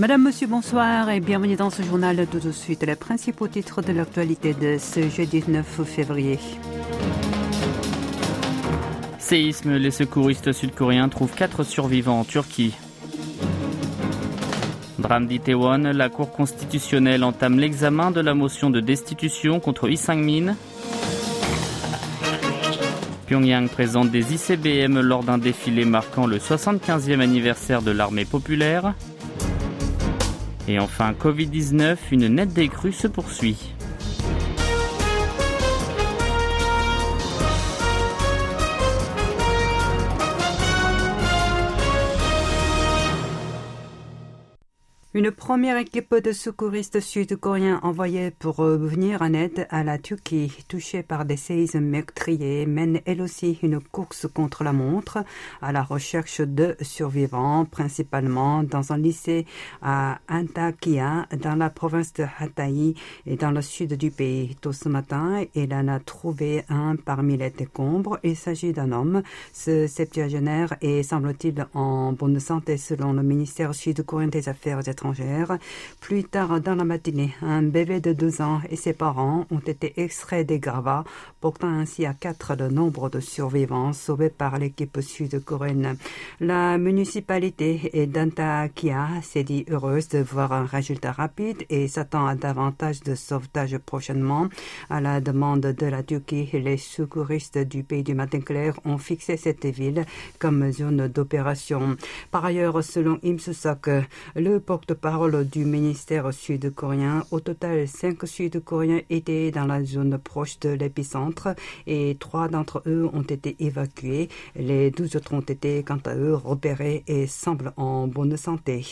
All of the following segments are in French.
Madame, Monsieur, bonsoir et bienvenue dans ce journal. Tout de suite, les principaux titres de l'actualité de ce jeudi 9 février. Séisme, les secouristes sud-coréens trouvent quatre survivants en Turquie. Drame d'Itaewon, la Cour constitutionnelle entame l'examen de la motion de destitution contre Lee Sang-min. Pyongyang présente des ICBM lors d'un défilé marquant le 75e anniversaire de l'armée populaire. Et enfin, Covid-19, une nette décrue se poursuit. Une première équipe de secouristes sud-coréens envoyée pour venir en aide à la Turquie touchée par des séismes meurtriers mène elle aussi une course contre la montre à la recherche de survivants, principalement dans un lycée à Antakya, dans la province de Hatay et dans le sud du pays. Tôt ce matin, elle en a trouvé un parmi les décombres. Il s'agit d'un homme. Ce septuagénaire est, semble-t-il, en bonne santé selon le ministère sud-coréen des Affaires étrangères plus tard dans la matinée, un bébé de 12 ans et ses parents ont été extraits des gravats, portant ainsi à quatre le nombre de survivants sauvés par l'équipe sud-coréenne. La municipalité d'Antakya s'est dit heureuse de voir un résultat rapide et s'attend à davantage de sauvetage prochainement. À la demande de la Turquie, les secouristes du pays du matin clair ont fixé cette ville comme zone d'opération. Par ailleurs, selon Im le porte parole du ministère sud-coréen. Au total, cinq Sud-Coréens étaient dans la zone proche de l'épicentre et trois d'entre eux ont été évacués. Les douze autres ont été, quant à eux, repérés et semblent en bonne santé.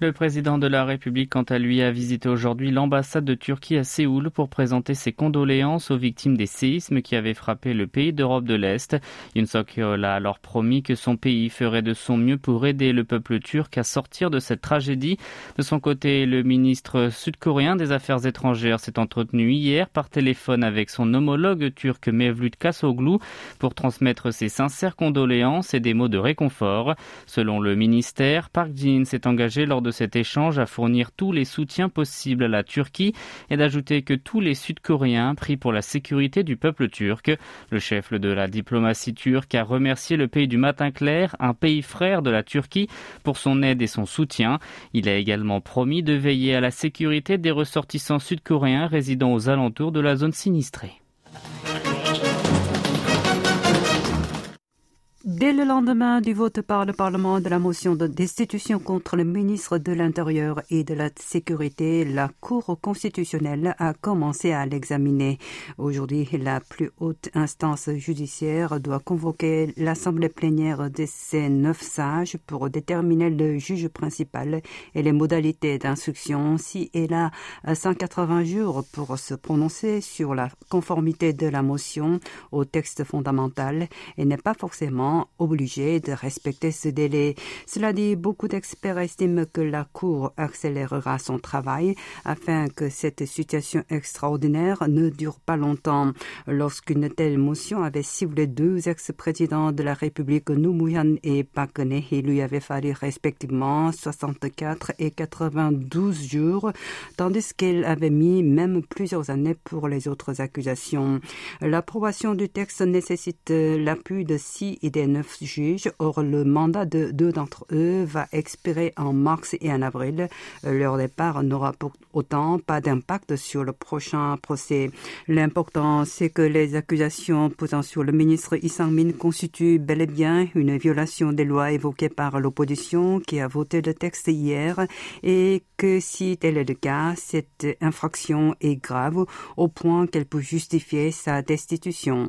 Le président de la République, quant à lui, a visité aujourd'hui l'ambassade de Turquie à Séoul pour présenter ses condoléances aux victimes des séismes qui avaient frappé le pays d'Europe de l'Est. Yoon suk a alors promis que son pays ferait de son mieux pour aider le peuple turc à sortir de cette tragédie. De son côté, le ministre sud-coréen des Affaires étrangères s'est entretenu hier par téléphone avec son homologue turc Mevlut Kasoglu pour transmettre ses sincères condoléances et des mots de réconfort. Selon le ministère, Park Jin s'est engagé lors de cet échange à fournir tous les soutiens possibles à la Turquie et d'ajouter que tous les Sud-Coréens prient pour la sécurité du peuple turc. Le chef de la diplomatie turque a remercié le pays du matin clair, un pays frère de la Turquie, pour son aide et son soutien. Il a également promis de veiller à la sécurité des ressortissants sud-coréens résidant aux alentours de la zone sinistrée. Dès le lendemain du vote par le Parlement de la motion de destitution contre le ministre de l'Intérieur et de la Sécurité, la Cour constitutionnelle a commencé à l'examiner. Aujourd'hui, la plus haute instance judiciaire doit convoquer l'Assemblée plénière de ces neuf sages pour déterminer le juge principal et les modalités d'instruction si elle a 180 jours pour se prononcer sur la conformité de la motion au texte fondamental et n'est pas forcément obligé de respecter ce délai. Cela dit, beaucoup d'experts estiment que la Cour accélérera son travail afin que cette situation extraordinaire ne dure pas longtemps. Lorsqu'une telle motion avait ciblé deux ex-présidents de la République, Noumouyan et Park il lui avait fallu respectivement 64 et 92 jours, tandis qu'elle avait mis même plusieurs années pour les autres accusations. L'approbation du texte nécessite l'appui de six des Or, le mandat de deux d'entre eux va expirer en mars et en avril. Leur départ n'aura pour autant pas d'impact sur le prochain procès. L'important, c'est que les accusations posant sur le ministre Isang-min constituent bel et bien une violation des lois évoquées par l'opposition qui a voté le texte hier et que si tel est le cas, cette infraction est grave au point qu'elle peut justifier sa destitution.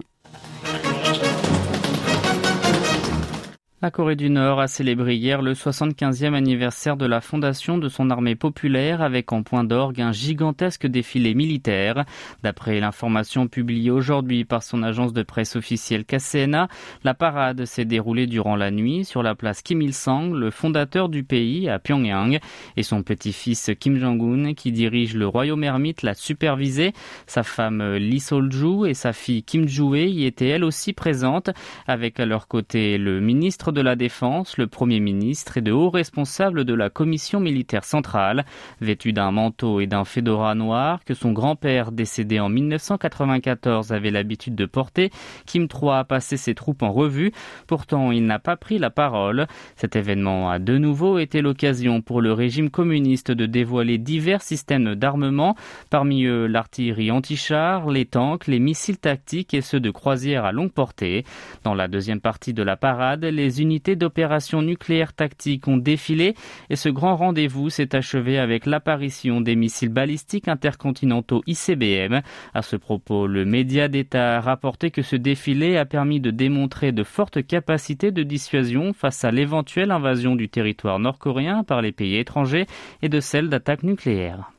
La Corée du Nord a célébré hier le 75e anniversaire de la fondation de son armée populaire avec en point d'orgue un gigantesque défilé militaire. D'après l'information publiée aujourd'hui par son agence de presse officielle KCNA, la parade s'est déroulée durant la nuit sur la place Kim Il-sung, le fondateur du pays à Pyongyang, et son petit-fils Kim Jong-un qui dirige le royaume ermite l'a supervisé. Sa femme Lee Sol-ju et sa fille Kim Joo-hee y étaient elles aussi présentes avec à leur côté le ministre de la Défense, le Premier ministre et de hauts responsables de la Commission militaire centrale, vêtu d'un manteau et d'un fedora noir que son grand-père, décédé en 1994, avait l'habitude de porter. Kim III a passé ses troupes en revue. Pourtant, il n'a pas pris la parole. Cet événement a de nouveau été l'occasion pour le régime communiste de dévoiler divers systèmes d'armement, parmi eux l'artillerie anti-char, les tanks, les missiles tactiques et ceux de croisière à longue portée. Dans la deuxième partie de la parade, les unités d'opération nucléaire tactique ont défilé et ce grand rendez-vous s'est achevé avec l'apparition des missiles balistiques intercontinentaux ICBM. À ce propos, le média d'État a rapporté que ce défilé a permis de démontrer de fortes capacités de dissuasion face à l'éventuelle invasion du territoire nord-coréen par les pays étrangers et de celle d'attaques nucléaires.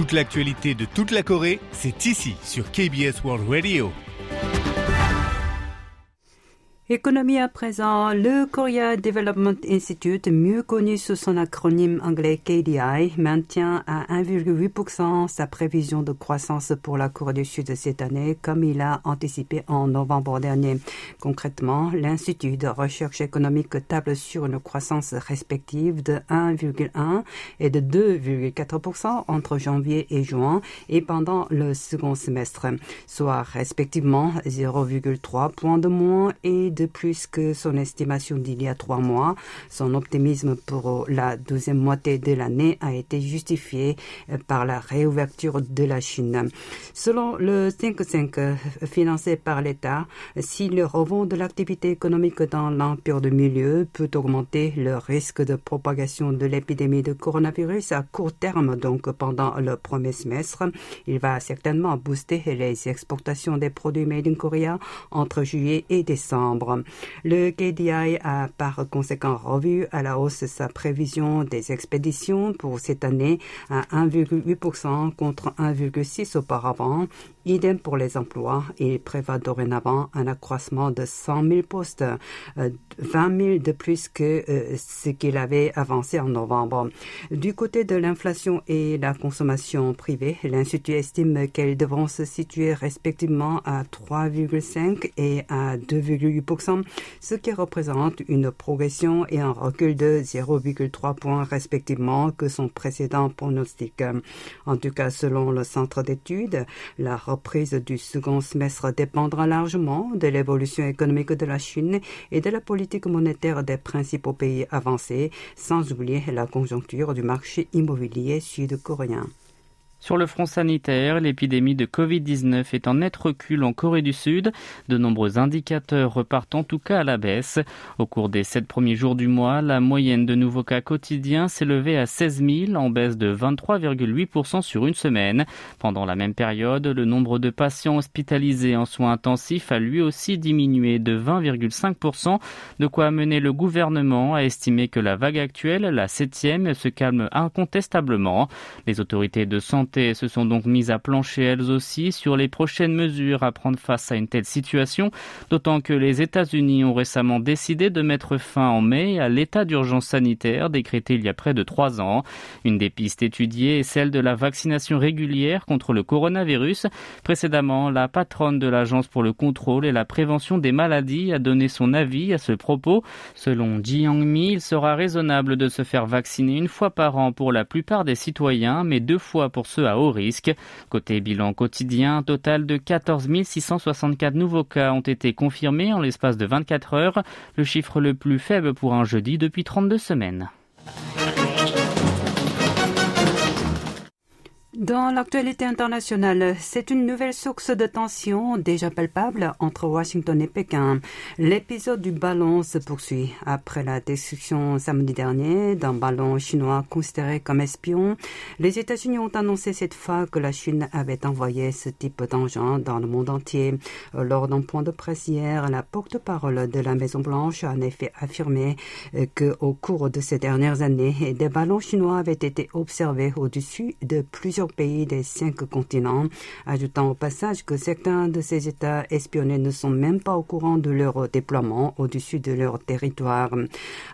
Toute l'actualité de toute la Corée, c'est ici sur KBS World Radio. Économie à présent, le Korea Development Institute, mieux connu sous son acronyme anglais KDI, maintient à 1,8% sa prévision de croissance pour la Corée du Sud cette année, comme il a anticipé en novembre dernier. Concrètement, l'Institut de recherche économique table sur une croissance respective de 1,1 et de 2,4% entre janvier et juin et pendant le second semestre, soit respectivement 0,3 points de moins et de plus que son estimation d'il y a trois mois. Son optimisme pour la deuxième moitié de l'année a été justifié euh, par la réouverture de la Chine. Selon le 5 euh, financé par l'État, si le rebond de l'activité économique dans l'empire de milieu peut augmenter le risque de propagation de l'épidémie de coronavirus à court terme, donc pendant le premier semestre, il va certainement booster les exportations des produits made in Korea entre juillet et décembre. Le KDI a par conséquent revu à la hausse sa prévision des expéditions pour cette année à 1,8% contre 1,6% auparavant Idem pour les emplois. Il prévoit dorénavant un accroissement de 100 000 postes, 20 euh, 000 de plus que euh, ce qu'il avait avancé en novembre. Du côté de l'inflation et la consommation privée, l'Institut estime qu'elles devront se situer respectivement à 3,5 et à 2,8 ce qui représente une progression et un recul de 0,3 points respectivement que son précédent pronostic. En tout cas, selon le centre d'études, la reprise du second semestre dépendra largement de l'évolution économique de la Chine et de la politique monétaire des principaux pays avancés, sans oublier la conjoncture du marché immobilier sud-coréen. Sur le front sanitaire, l'épidémie de Covid-19 est en net recul en Corée du Sud. De nombreux indicateurs repartent en tout cas à la baisse. Au cours des sept premiers jours du mois, la moyenne de nouveaux cas quotidiens s'est levée à 16 000, en baisse de 23,8% sur une semaine. Pendant la même période, le nombre de patients hospitalisés en soins intensifs a lui aussi diminué de 20,5%, de quoi amener le gouvernement à estimer que la vague actuelle, la septième, se calme incontestablement. Les autorités de santé se sont donc mises à plancher elles aussi sur les prochaines mesures à prendre face à une telle situation, d'autant que les États-Unis ont récemment décidé de mettre fin en mai à l'état d'urgence sanitaire décrété il y a près de trois ans. Une des pistes étudiées est celle de la vaccination régulière contre le coronavirus. Précédemment, la patronne de l'Agence pour le contrôle et la prévention des maladies a donné son avis à ce propos. Selon Jiang Mi, il sera raisonnable de se faire vacciner une fois par an pour la plupart des citoyens, mais deux fois pour ceux à haut risque. Côté bilan quotidien, un total de 14 664 nouveaux cas ont été confirmés en l'espace de 24 heures, le chiffre le plus faible pour un jeudi depuis 32 semaines. Dans l'actualité internationale, c'est une nouvelle source de tension déjà palpable entre Washington et Pékin. L'épisode du ballon se poursuit après la destruction samedi dernier d'un ballon chinois considéré comme espion. Les États-Unis ont annoncé cette fois que la Chine avait envoyé ce type d'engin dans le monde entier. Lors d'un point de presse hier, la porte-parole de la Maison-Blanche a en effet affirmé que au cours de ces dernières années, des ballons chinois avaient été observés au-dessus de plusieurs pays des cinq continents, ajoutant au passage que certains de ces États espionnés ne sont même pas au courant de leur déploiement au-dessus de leur territoire.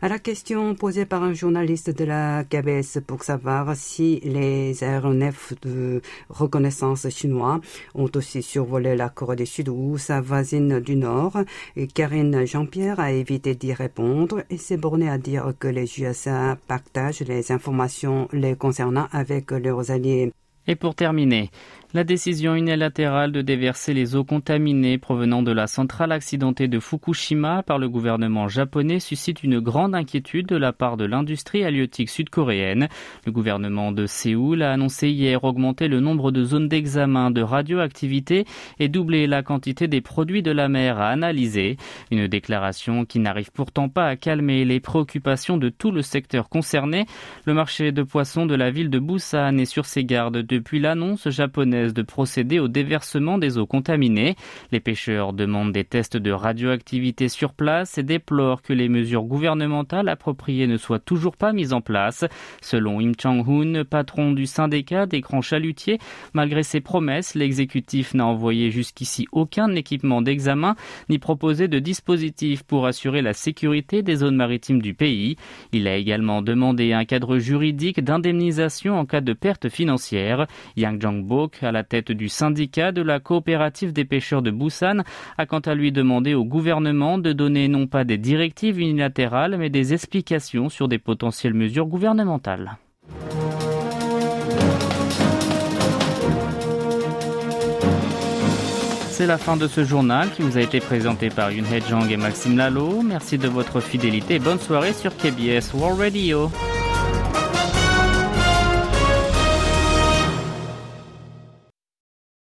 À la question posée par un journaliste de la KBS pour savoir si les aéronefs de reconnaissance chinois ont aussi survolé la Corée du Sud ou sa voisine du Nord, Karine Jean-Pierre a évité d'y répondre et s'est bornée à dire que les USA partagent les informations les concernant avec leurs alliés. Et pour terminer, la décision unilatérale de déverser les eaux contaminées provenant de la centrale accidentée de Fukushima par le gouvernement japonais suscite une grande inquiétude de la part de l'industrie halieutique sud-coréenne. Le gouvernement de Séoul a annoncé hier augmenter le nombre de zones d'examen de radioactivité et doubler la quantité des produits de la mer à analyser. Une déclaration qui n'arrive pourtant pas à calmer les préoccupations de tout le secteur concerné. Le marché de poissons de la ville de Busan est sur ses gardes depuis l'annonce japonaise de procéder au déversement des eaux contaminées. Les pêcheurs demandent des tests de radioactivité sur place et déplorent que les mesures gouvernementales appropriées ne soient toujours pas mises en place. Selon Im Chang-hoon, patron du syndicat des grands chalutiers, malgré ses promesses, l'exécutif n'a envoyé jusqu'ici aucun équipement d'examen ni proposé de dispositif pour assurer la sécurité des zones maritimes du pays. Il a également demandé un cadre juridique d'indemnisation en cas de perte financière. Yang Jong-bok à la tête du syndicat de la coopérative des pêcheurs de Busan, a quant à lui demandé au gouvernement de donner non pas des directives unilatérales, mais des explications sur des potentielles mesures gouvernementales. C'est la fin de ce journal qui vous a été présenté par Yun Jang et Maxime Lalo. Merci de votre fidélité et bonne soirée sur KBS World Radio.